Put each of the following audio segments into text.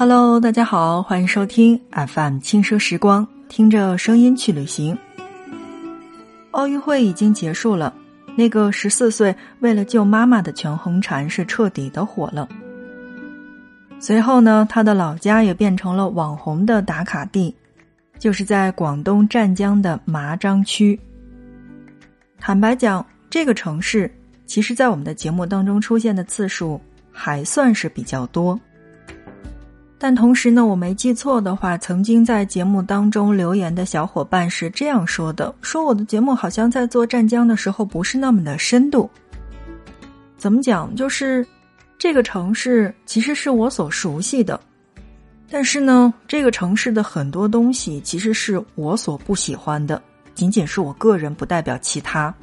Hello，大家好，欢迎收听 FM 轻奢时光，听着声音去旅行。奥运会已经结束了，那个十四岁为了救妈妈的全红婵是彻底的火了。随后呢，他的老家也变成了网红的打卡地，就是在广东湛江的麻章区。坦白讲，这个城市其实在我们的节目当中出现的次数还算是比较多。但同时呢，我没记错的话，曾经在节目当中留言的小伙伴是这样说的：说我的节目好像在做湛江的时候不是那么的深度。怎么讲？就是这个城市其实是我所熟悉的，但是呢，这个城市的很多东西其实是我所不喜欢的，仅仅是我个人，不代表其他。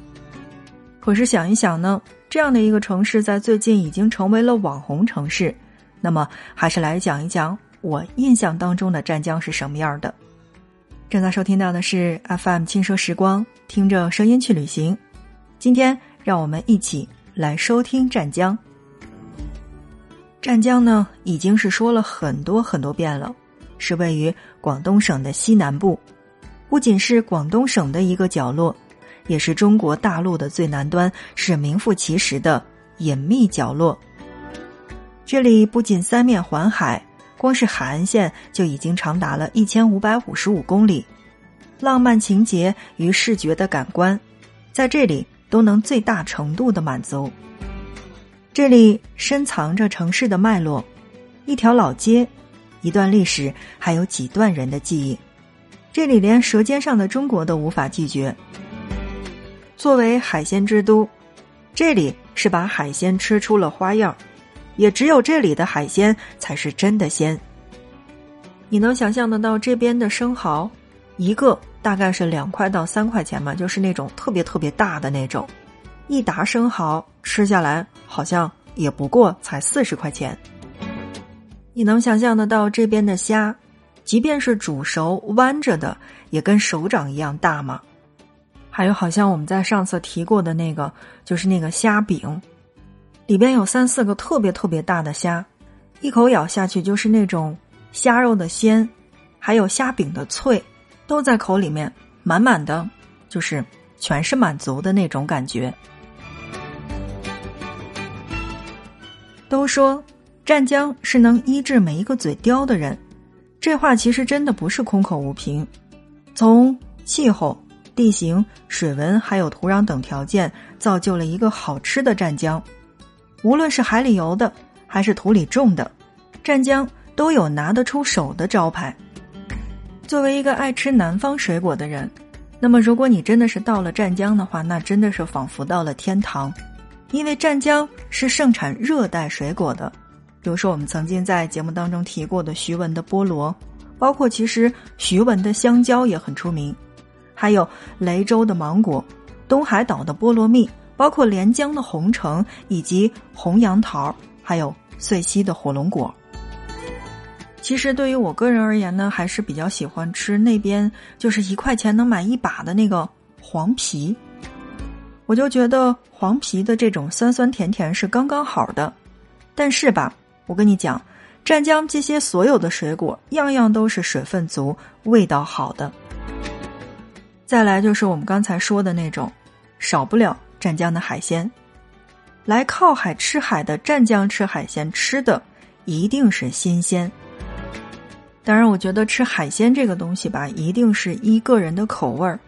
可是想一想呢，这样的一个城市在最近已经成为了网红城市。那么，还是来讲一讲我印象当中的湛江是什么样的。正在收听到的是 FM 轻奢时光，听着声音去旅行。今天，让我们一起来收听湛江。湛江呢，已经是说了很多很多遍了，是位于广东省的西南部，不仅是广东省的一个角落，也是中国大陆的最南端，是名副其实的隐秘角落。这里不仅三面环海，光是海岸线就已经长达了一千五百五十五公里，浪漫情节与视觉的感官，在这里都能最大程度的满足。这里深藏着城市的脉络，一条老街，一段历史，还有几段人的记忆。这里连《舌尖上的中国》都无法拒绝。作为海鲜之都，这里是把海鲜吃出了花样。也只有这里的海鲜才是真的鲜。你能想象得到这边的生蚝，一个大概是两块到三块钱吗？就是那种特别特别大的那种，一打生蚝吃下来好像也不过才四十块钱。你能想象得到这边的虾，即便是煮熟弯着的，也跟手掌一样大吗？还有，好像我们在上次提过的那个，就是那个虾饼。里边有三四个特别特别大的虾，一口咬下去就是那种虾肉的鲜，还有虾饼的脆，都在口里面满满的，就是全是满足的那种感觉。都说湛江是能医治每一个嘴刁的人，这话其实真的不是空口无凭。从气候、地形、水文还有土壤等条件，造就了一个好吃的湛江。无论是海里游的，还是土里种的，湛江都有拿得出手的招牌。作为一个爱吃南方水果的人，那么如果你真的是到了湛江的话，那真的是仿佛到了天堂，因为湛江是盛产热带水果的，比如说我们曾经在节目当中提过的徐闻的菠萝，包括其实徐闻的香蕉也很出名，还有雷州的芒果，东海岛的菠萝蜜。包括连江的红橙，以及红杨桃，还有遂溪的火龙果。其实对于我个人而言呢，还是比较喜欢吃那边就是一块钱能买一把的那个黄皮。我就觉得黄皮的这种酸酸甜甜是刚刚好的。但是吧，我跟你讲，湛江这些所有的水果，样样都是水分足、味道好的。再来就是我们刚才说的那种，少不了。湛江的海鲜，来靠海吃海的湛江吃海鲜吃的一定是新鲜。当然，我觉得吃海鲜这个东西吧，一定是依个人的口味儿。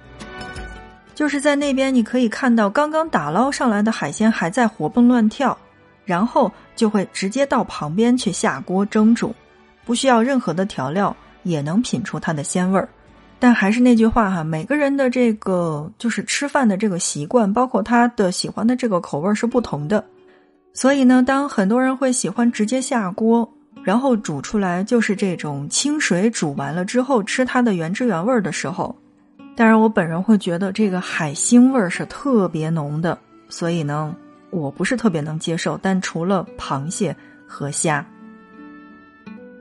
就是在那边，你可以看到刚刚打捞上来的海鲜还在活蹦乱跳，然后就会直接到旁边去下锅蒸煮，不需要任何的调料，也能品出它的鲜味儿。但还是那句话哈，每个人的这个就是吃饭的这个习惯，包括他的喜欢的这个口味是不同的。所以呢，当很多人会喜欢直接下锅，然后煮出来就是这种清水煮完了之后吃它的原汁原味的时候，当然我本人会觉得这个海腥味是特别浓的，所以呢，我不是特别能接受。但除了螃蟹和虾。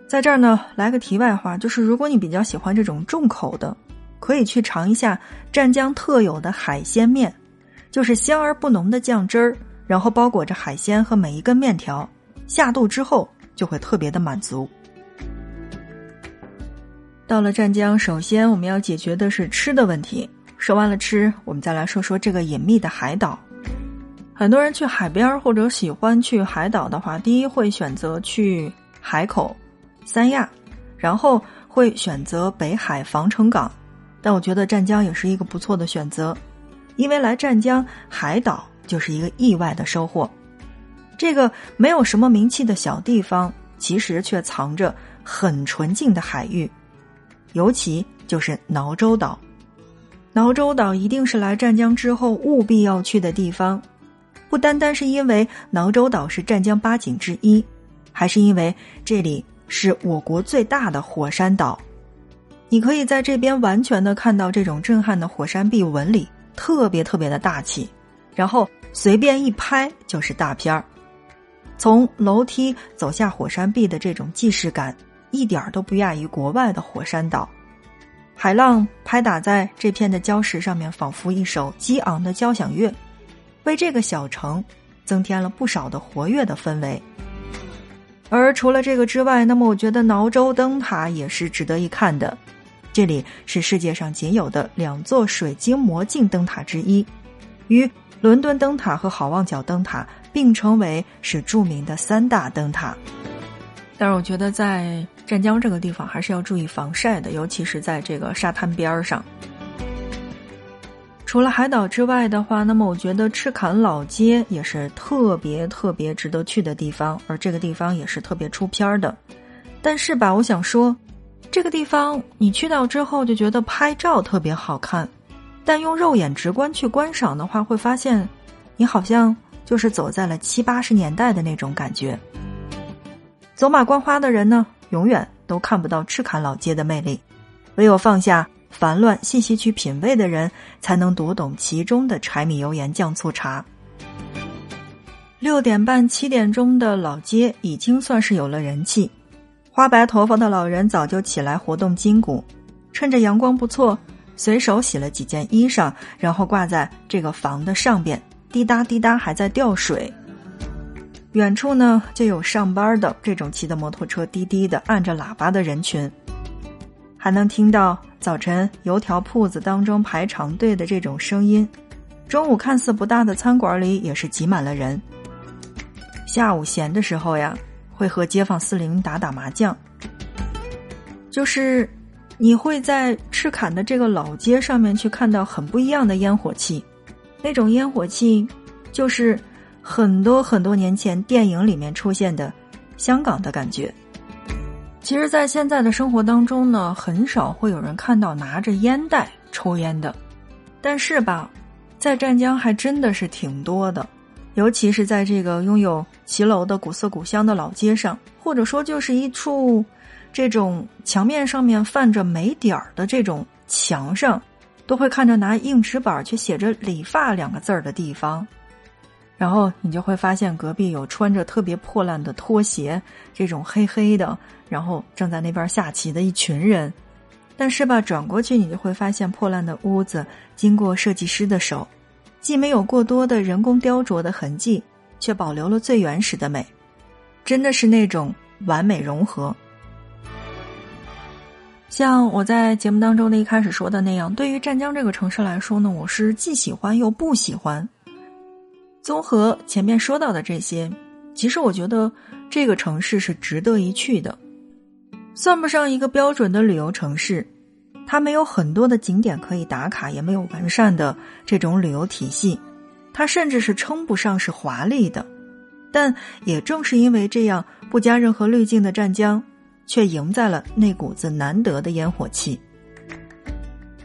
在这儿呢，来个题外话，就是如果你比较喜欢这种重口的，可以去尝一下湛江特有的海鲜面，就是香而不浓的酱汁儿，然后包裹着海鲜和每一根面条，下肚之后就会特别的满足。到了湛江，首先我们要解决的是吃的问题。说完了吃，我们再来说说这个隐秘的海岛。很多人去海边或者喜欢去海岛的话，第一会选择去海口、三亚，然后会选择北海防城港。但我觉得湛江也是一个不错的选择，因为来湛江海岛就是一个意外的收获。这个没有什么名气的小地方，其实却藏着很纯净的海域。尤其就是挠洲岛，挠洲岛一定是来湛江之后务必要去的地方，不单单是因为挠洲岛是湛江八景之一，还是因为这里是我国最大的火山岛。你可以在这边完全的看到这种震撼的火山壁纹理，特别特别的大气，然后随便一拍就是大片儿。从楼梯走下火山壁的这种既视感。一点都不亚于国外的火山岛，海浪拍打在这片的礁石上面，仿佛一首激昂的交响乐，为这个小城增添了不少的活跃的氛围。而除了这个之外，那么我觉得挠洲灯塔也是值得一看的。这里是世界上仅有的两座水晶魔镜灯塔之一，与伦敦灯塔和好望角灯塔并称为是著名的三大灯塔。但是我觉得在湛江这个地方还是要注意防晒的，尤其是在这个沙滩边上。除了海岛之外的话，那么我觉得赤坎老街也是特别特别值得去的地方，而这个地方也是特别出片儿的。但是吧，我想说，这个地方你去到之后就觉得拍照特别好看，但用肉眼直观去观赏的话，会发现你好像就是走在了七八十年代的那种感觉。走马观花的人呢，永远都看不到赤坎老街的魅力，唯有放下烦乱，细细去品味的人，才能读懂其中的柴米油盐酱醋茶。六点半、七点钟的老街已经算是有了人气，花白头发的老人早就起来活动筋骨，趁着阳光不错，随手洗了几件衣裳，然后挂在这个房的上边，滴答滴答还在掉水。远处呢，就有上班的这种骑的摩托车滴滴的按着喇叭的人群，还能听到早晨油条铺子当中排长队的这种声音。中午看似不大的餐馆里也是挤满了人。下午闲的时候呀，会和街坊四邻打打麻将。就是你会在赤坎的这个老街上面去看到很不一样的烟火气，那种烟火气就是。很多很多年前，电影里面出现的香港的感觉，其实，在现在的生活当中呢，很少会有人看到拿着烟袋抽烟的。但是吧，在湛江还真的是挺多的，尤其是在这个拥有骑楼的古色古香的老街上，或者说就是一处这种墙面上面泛着霉点儿的这种墙上，都会看着拿硬纸板去写着“理发”两个字儿的地方。然后你就会发现隔壁有穿着特别破烂的拖鞋，这种黑黑的，然后正在那边下棋的一群人。但是吧，转过去你就会发现破烂的屋子经过设计师的手，既没有过多的人工雕琢的痕迹，却保留了最原始的美，真的是那种完美融合。像我在节目当中的一开始说的那样，对于湛江这个城市来说呢，我是既喜欢又不喜欢。综合前面说到的这些，其实我觉得这个城市是值得一去的，算不上一个标准的旅游城市，它没有很多的景点可以打卡，也没有完善的这种旅游体系，它甚至是称不上是华丽的。但也正是因为这样不加任何滤镜的湛江，却赢在了那股子难得的烟火气。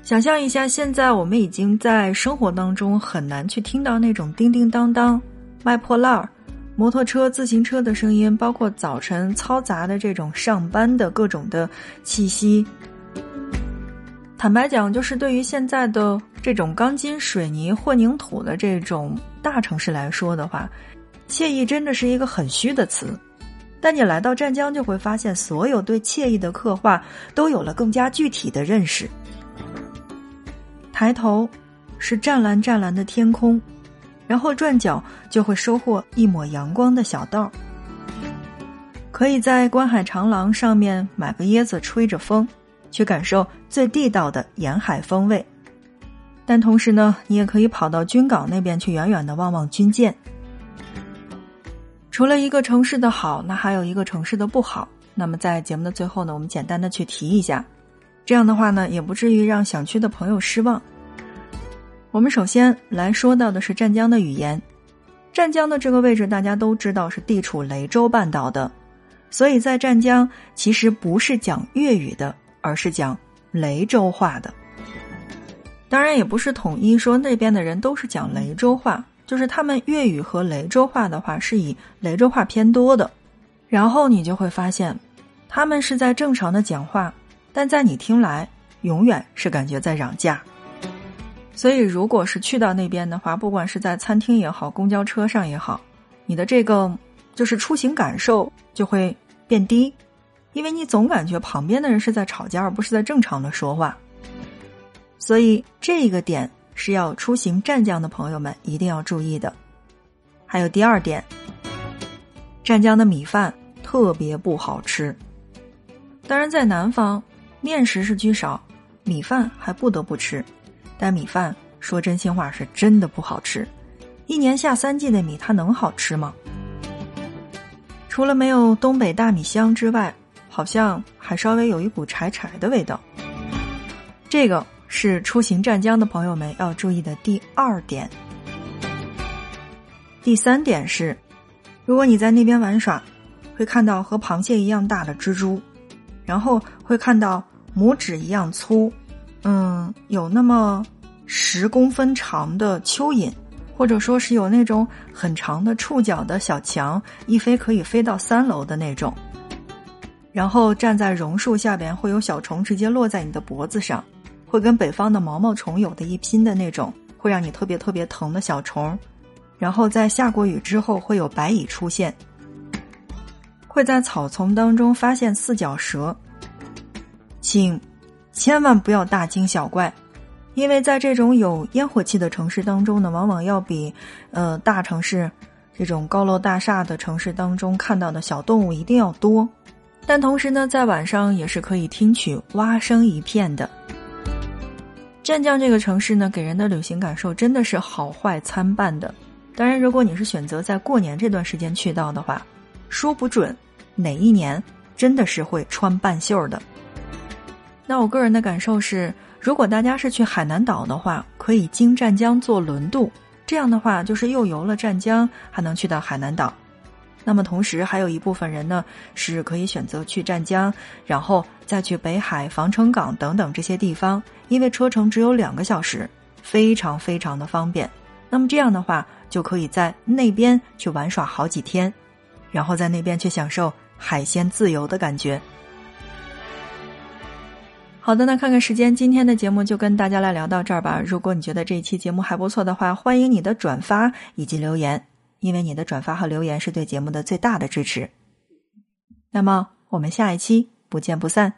想象一下，现在我们已经在生活当中很难去听到那种叮叮当当、卖破烂儿、摩托车、自行车的声音，包括早晨嘈杂的这种上班的各种的气息。坦白讲，就是对于现在的这种钢筋水泥混凝土的这种大城市来说的话，惬意真的是一个很虚的词。但你来到湛江，就会发现，所有对惬意的刻画都有了更加具体的认识。抬头，是湛蓝湛蓝的天空，然后转角就会收获一抹阳光的小道。可以在观海长廊上面买个椰子，吹着风，去感受最地道的沿海风味。但同时呢，你也可以跑到军港那边去，远远的望望军舰。除了一个城市的好，那还有一个城市的不好。那么在节目的最后呢，我们简单的去提一下，这样的话呢，也不至于让想去的朋友失望。我们首先来说到的是湛江的语言。湛江的这个位置大家都知道是地处雷州半岛的，所以在湛江其实不是讲粤语的，而是讲雷州话的。当然，也不是统一说那边的人都是讲雷州话。就是他们粤语和雷州话的话是以雷州话偏多的，然后你就会发现，他们是在正常的讲话，但在你听来永远是感觉在嚷架。所以，如果是去到那边的话，不管是在餐厅也好，公交车上也好，你的这个就是出行感受就会变低，因为你总感觉旁边的人是在吵架，而不是在正常的说话。所以这个点。是要出行湛江的朋友们一定要注意的。还有第二点，湛江的米饭特别不好吃。当然，在南方，面食是居少，米饭还不得不吃。但米饭说真心话是真的不好吃。一年下三季的米，它能好吃吗？除了没有东北大米香之外，好像还稍微有一股柴柴的味道。这个。是出行湛江的朋友们要注意的第二点。第三点是，如果你在那边玩耍，会看到和螃蟹一样大的蜘蛛，然后会看到拇指一样粗，嗯，有那么十公分长的蚯蚓，或者说是有那种很长的触角的小强，一飞可以飞到三楼的那种。然后站在榕树下边，会有小虫直接落在你的脖子上。会跟北方的毛毛虫有的一拼的那种，会让你特别特别疼的小虫，然后在下过雨之后会有白蚁出现，会在草丛当中发现四脚蛇，请千万不要大惊小怪，因为在这种有烟火气的城市当中呢，往往要比呃大城市这种高楼大厦的城市当中看到的小动物一定要多，但同时呢，在晚上也是可以听取蛙声一片的。湛江这个城市呢，给人的旅行感受真的是好坏参半的。当然，如果你是选择在过年这段时间去到的话，说不准哪一年真的是会穿半袖的。那我个人的感受是，如果大家是去海南岛的话，可以经湛江坐轮渡，这样的话就是又游了湛江，还能去到海南岛。那么同时还有一部分人呢，是可以选择去湛江，然后再去北海、防城港等等这些地方，因为车程只有两个小时，非常非常的方便。那么这样的话，就可以在那边去玩耍好几天，然后在那边去享受海鲜自由的感觉。好的，那看看时间，今天的节目就跟大家来聊到这儿吧。如果你觉得这一期节目还不错的话，欢迎你的转发以及留言。因为你的转发和留言是对节目的最大的支持。那么，我们下一期不见不散。